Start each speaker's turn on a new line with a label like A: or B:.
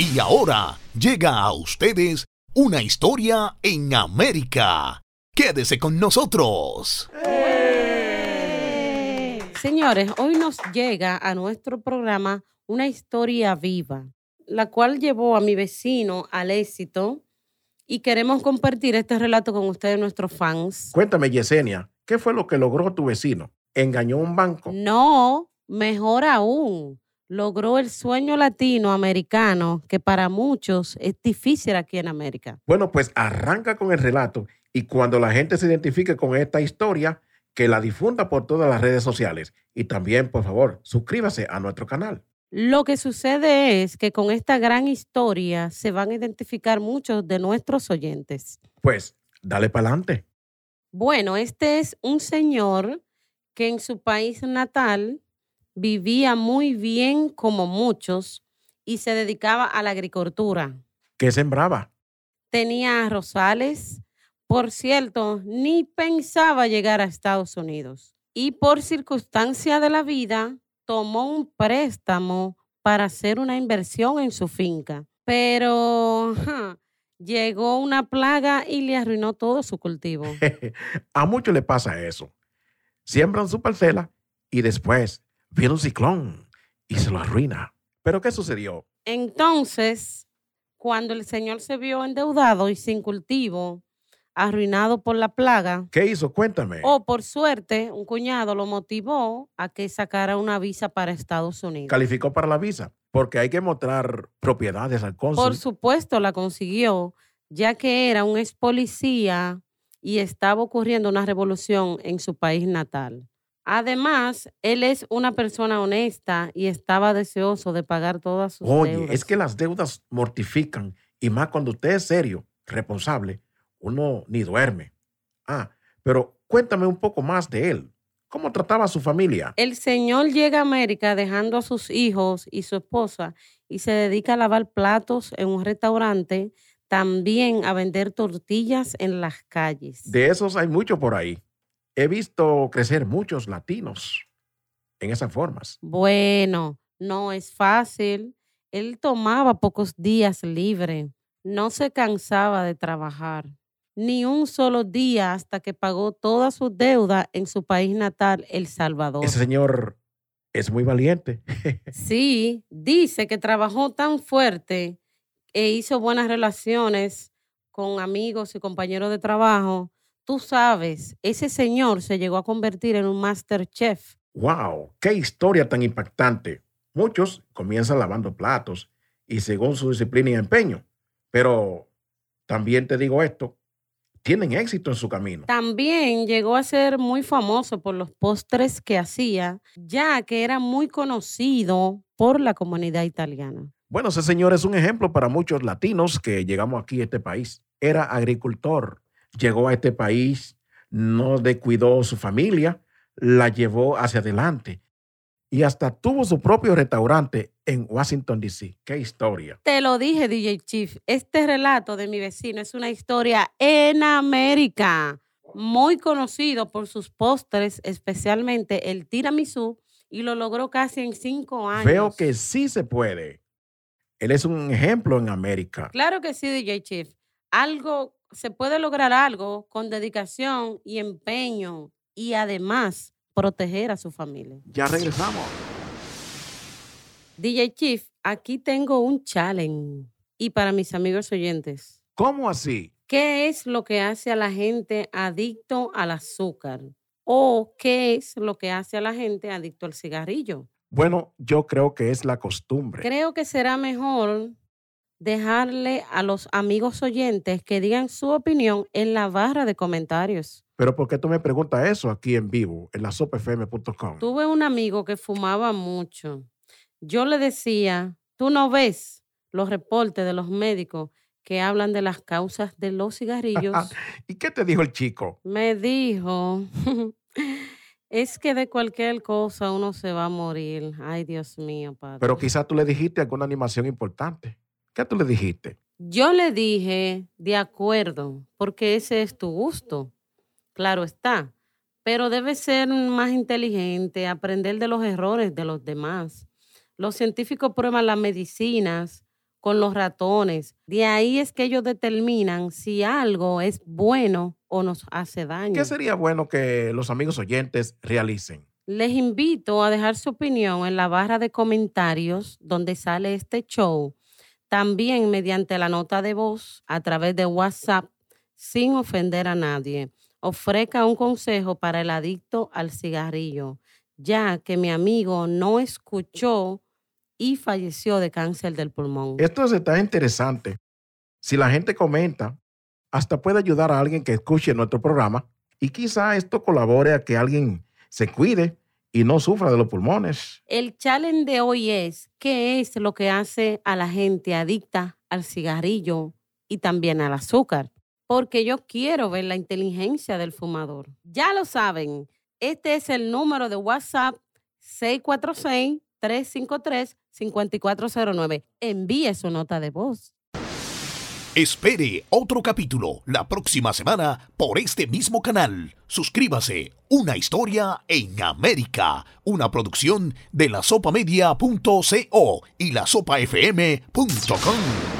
A: Y ahora llega a ustedes una historia en América. Quédese con nosotros.
B: Señores, hoy nos llega a nuestro programa una historia viva, la cual llevó a mi vecino al éxito y queremos compartir este relato con ustedes, nuestros fans.
C: Cuéntame, Yesenia, ¿qué fue lo que logró tu vecino? ¿Engañó un banco?
B: No, mejor aún, logró el sueño latinoamericano que para muchos es difícil aquí en América.
C: Bueno, pues arranca con el relato y cuando la gente se identifique con esta historia, que la difunda por todas las redes sociales y también, por favor, suscríbase a nuestro canal.
B: Lo que sucede es que con esta gran historia se van a identificar muchos de nuestros oyentes.
C: Pues, dale para adelante.
B: Bueno, este es un señor que en su país natal vivía muy bien como muchos y se dedicaba a la agricultura.
C: ¿Qué sembraba?
B: Tenía rosales, por cierto, ni pensaba llegar a Estados Unidos. Y por circunstancia de la vida, tomó un préstamo para hacer una inversión en su finca. Pero llegó una plaga y le arruinó todo su cultivo.
C: a muchos le pasa eso. Siembran su parcela y después viene un ciclón y se lo arruina. ¿Pero qué sucedió?
B: Entonces, cuando el señor se vio endeudado y sin cultivo, arruinado por la plaga.
C: ¿Qué hizo? Cuéntame.
B: O por suerte, un cuñado lo motivó a que sacara una visa para Estados Unidos.
C: Calificó para la visa, porque hay que mostrar propiedades al cónsul.
B: Por supuesto, la consiguió, ya que era un ex policía y estaba ocurriendo una revolución en su país natal. Además, él es una persona honesta y estaba deseoso de pagar todas sus
C: deudas.
B: Oye,
C: es que las deudas mortifican y más cuando usted es serio, responsable uno ni duerme. Ah, pero cuéntame un poco más de él. ¿Cómo trataba a su familia?
B: El señor llega a América dejando a sus hijos y su esposa y se dedica a lavar platos en un restaurante, también a vender tortillas en las calles.
C: De esos hay mucho por ahí. He visto crecer muchos latinos en esas formas.
B: Bueno, no es fácil. Él tomaba pocos días libre, no se cansaba de trabajar ni un solo día hasta que pagó toda su deuda en su país natal, El Salvador.
C: Ese señor es muy valiente.
B: sí, dice que trabajó tan fuerte e hizo buenas relaciones con amigos y compañeros de trabajo. Tú sabes, ese señor se llegó a convertir en un master chef.
C: ¡Wow! ¡Qué historia tan impactante! Muchos comienzan lavando platos y según su disciplina y empeño. Pero también te digo esto, tienen éxito en su camino.
B: También llegó a ser muy famoso por los postres que hacía, ya que era muy conocido por la comunidad italiana.
C: Bueno, ese señor es un ejemplo para muchos latinos que llegamos aquí a este país. Era agricultor, llegó a este país, no descuidó su familia, la llevó hacia adelante y hasta tuvo su propio restaurante en Washington, D.C. ¡Qué historia!
B: Te lo dije, DJ Chief. Este relato de mi vecino es una historia en América, muy conocido por sus postres, especialmente el tiramisú, y lo logró casi en cinco años.
C: Veo que sí se puede. Él es un ejemplo en América.
B: Claro que sí, DJ Chief. Algo, se puede lograr algo con dedicación y empeño y además proteger a su familia.
C: Ya regresamos.
B: DJ Chief, aquí tengo un challenge. Y para mis amigos oyentes.
C: ¿Cómo así?
B: ¿Qué es lo que hace a la gente adicto al azúcar? ¿O qué es lo que hace a la gente adicto al cigarrillo?
C: Bueno, yo creo que es la costumbre.
B: Creo que será mejor dejarle a los amigos oyentes que digan su opinión en la barra de comentarios.
C: Pero ¿por qué tú me preguntas eso aquí en vivo, en la sopfm.com?
B: Tuve un amigo que fumaba mucho. Yo le decía, tú no ves los reportes de los médicos que hablan de las causas de los cigarrillos.
C: ¿Y qué te dijo el chico?
B: Me dijo, es que de cualquier cosa uno se va a morir. Ay, Dios mío, padre.
C: Pero quizás tú le dijiste alguna animación importante. ¿Qué tú le dijiste?
B: Yo le dije, de acuerdo, porque ese es tu gusto claro está, pero debe ser más inteligente, aprender de los errores de los demás. Los científicos prueban las medicinas con los ratones. De ahí es que ellos determinan si algo es bueno o nos hace daño.
C: ¿Qué sería bueno que los amigos oyentes realicen?
B: Les invito a dejar su opinión en la barra de comentarios donde sale este show. También mediante la nota de voz a través de WhatsApp sin ofender a nadie. Ofrezca un consejo para el adicto al cigarrillo, ya que mi amigo no escuchó y falleció de cáncer del pulmón.
C: Esto está interesante. Si la gente comenta, hasta puede ayudar a alguien que escuche nuestro programa y quizá esto colabore a que alguien se cuide y no sufra de los pulmones.
B: El challenge de hoy es, ¿qué es lo que hace a la gente adicta al cigarrillo y también al azúcar? Porque yo quiero ver la inteligencia del fumador. Ya lo saben, este es el número de WhatsApp 646-353-5409. Envíe su nota de voz.
A: Espere otro capítulo la próxima semana por este mismo canal. Suscríbase. Una historia en América. Una producción de la sopamedia.co y la sopafm.com.